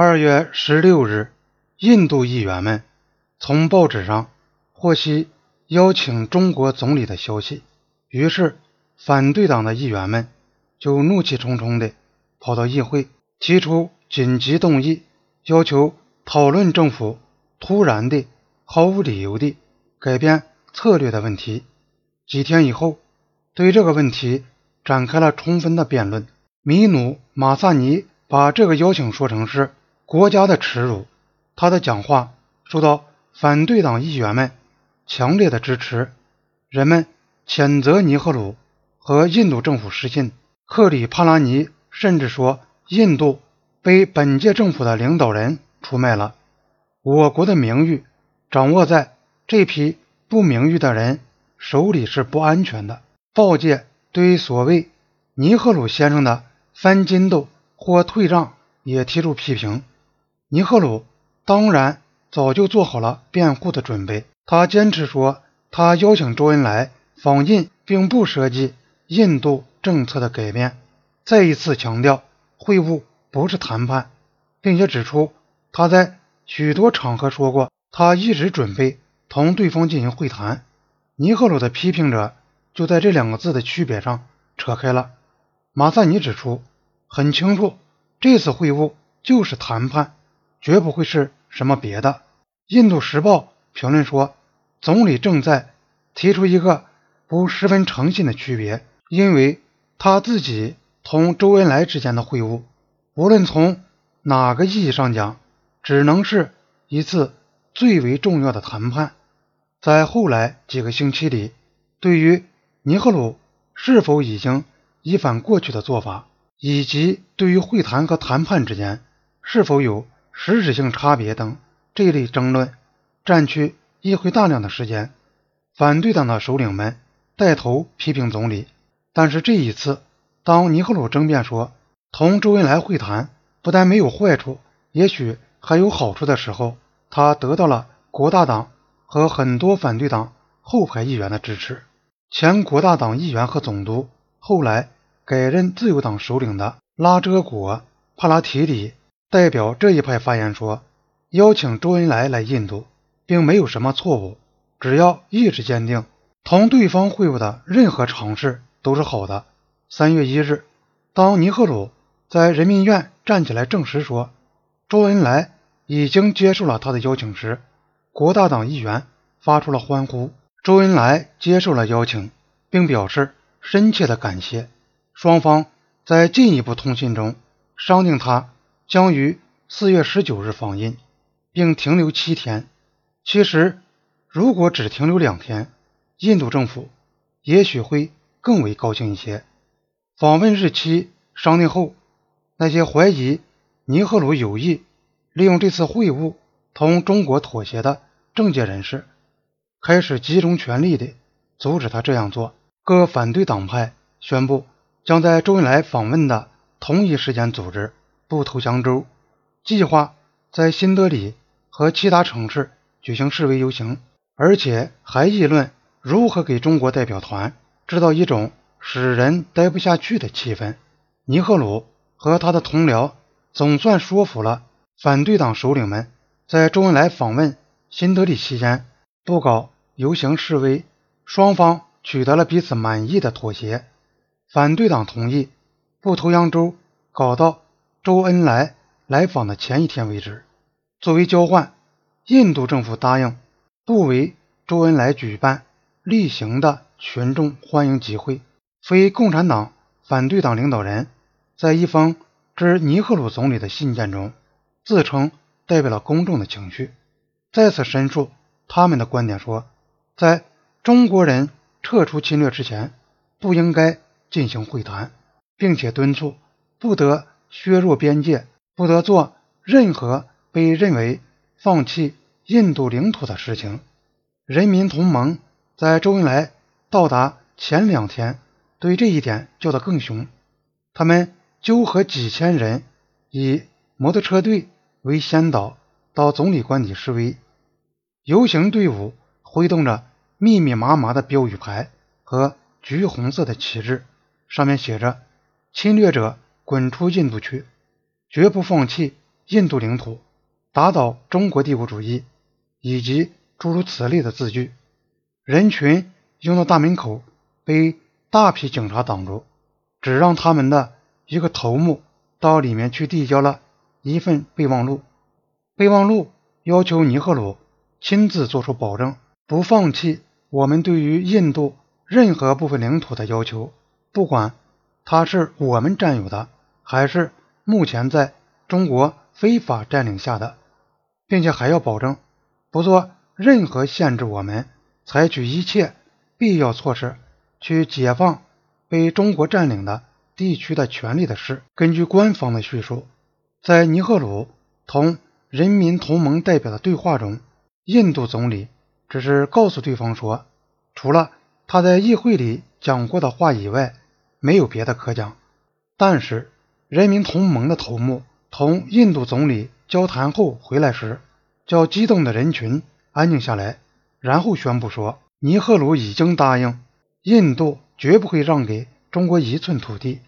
二月十六日，印度议员们从报纸上获悉邀请中国总理的消息，于是反对党的议员们就怒气冲冲地跑到议会，提出紧急动议，要求讨论政府突然的、毫无理由的改变策略的问题。几天以后，对这个问题展开了充分的辩论。米努马萨尼把这个邀请说成是国家的耻辱。他的讲话受到反对党议员们强烈的支持，人们谴责尼赫鲁和印度政府失信。克里帕拉尼甚至说，印度被本届政府的领导人出卖了，我国的名誉掌握在这批不名誉的人手里是不安全的。报界对所谓尼赫鲁先生的翻筋斗或退让也提出批评。尼赫鲁当然早就做好了辩护的准备，他坚持说，他邀请周恩来访印并不涉及印度政策的改变，再一次强调会晤不是谈判，并且指出他在许多场合说过，他一直准备同对方进行会谈。尼赫鲁的批评者。就在这两个字的区别上扯开了。马萨尼指出，很清楚，这次会晤就是谈判，绝不会是什么别的。印度时报评论说，总理正在提出一个不十分诚信的区别，因为他自己同周恩来之间的会晤，无论从哪个意义上讲，只能是一次最为重要的谈判。在后来几个星期里，对于尼赫鲁是否已经一反过去的做法，以及对于会谈和谈判之间是否有实质性差别等这类争论，占据议会大量的时间。反对党的首领们带头批评总理，但是这一次，当尼赫鲁争辩说同周恩来会谈不但没有坏处，也许还有好处的时候，他得到了国大党和很多反对党后排议员的支持。前国大党议员和总督，后来改任自由党首领的拉遮果帕拉提里代表这一派发言说：“邀请周恩来来印度，并没有什么错误，只要意志坚定，同对方会晤的任何尝试都是好的。”三月一日，当尼赫鲁在人民院站起来证实说周恩来已经接受了他的邀请时，国大党议员发出了欢呼。周恩来接受了邀请，并表示深切的感谢。双方在进一步通信中商定，他将于四月十九日访印，并停留七天。其实，如果只停留两天，印度政府也许会更为高兴一些。访问日期商定后，那些怀疑尼赫鲁有意利用这次会晤同中国妥协的政界人士。开始集中全力地阻止他这样做。各反对党派宣布将在周恩来访问的同一时间组织不投降州，计划在新德里和其他城市举行示威游行，而且还议论如何给中国代表团制造一种使人待不下去的气氛。尼赫鲁和他的同僚总算说服了反对党首领们，在周恩来访问新德里期间。不搞游行示威，双方取得了彼此满意的妥协。反对党同意不投扬州搞到周恩来来访的前一天为止。作为交换，印度政府答应不为周恩来举办例行的群众欢迎集会。非共产党反对党领导人在一封致尼赫鲁总理的信件中，自称代表了公众的情绪，再次申述。他们的观点说，在中国人撤出侵略之前，不应该进行会谈，并且敦促不得削弱边界，不得做任何被认为放弃印度领土的事情。人民同盟在周恩来到达前两天，对这一点叫得更凶。他们纠合几千人以摩托车队为先导，到总理官邸示威。游行队伍挥动着密密麻麻的标语牌和橘红色的旗帜，上面写着“侵略者滚出印度去，绝不放弃印度领土，打倒中国帝国主义，以及诸如此类的字句。人群拥到大门口，被大批警察挡住，只让他们的一个头目到里面去递交了一份备忘录。备忘录要求尼赫鲁亲自做出保证，不放弃我们对于印度任何部分领土的要求，不管它是我们占有的，还是目前在中国非法占领下的，并且还要保证不做任何限制我们采取一切必要措施去解放被中国占领的地区的权利的事。根据官方的叙述，在尼赫鲁同人民同盟代表的对话中，印度总理只是告诉对方说，除了他在议会里讲过的话以外，没有别的可讲。但是，人民同盟的头目同印度总理交谈后回来时，叫激动的人群安静下来，然后宣布说，尼赫鲁已经答应，印度绝不会让给中国一寸土地。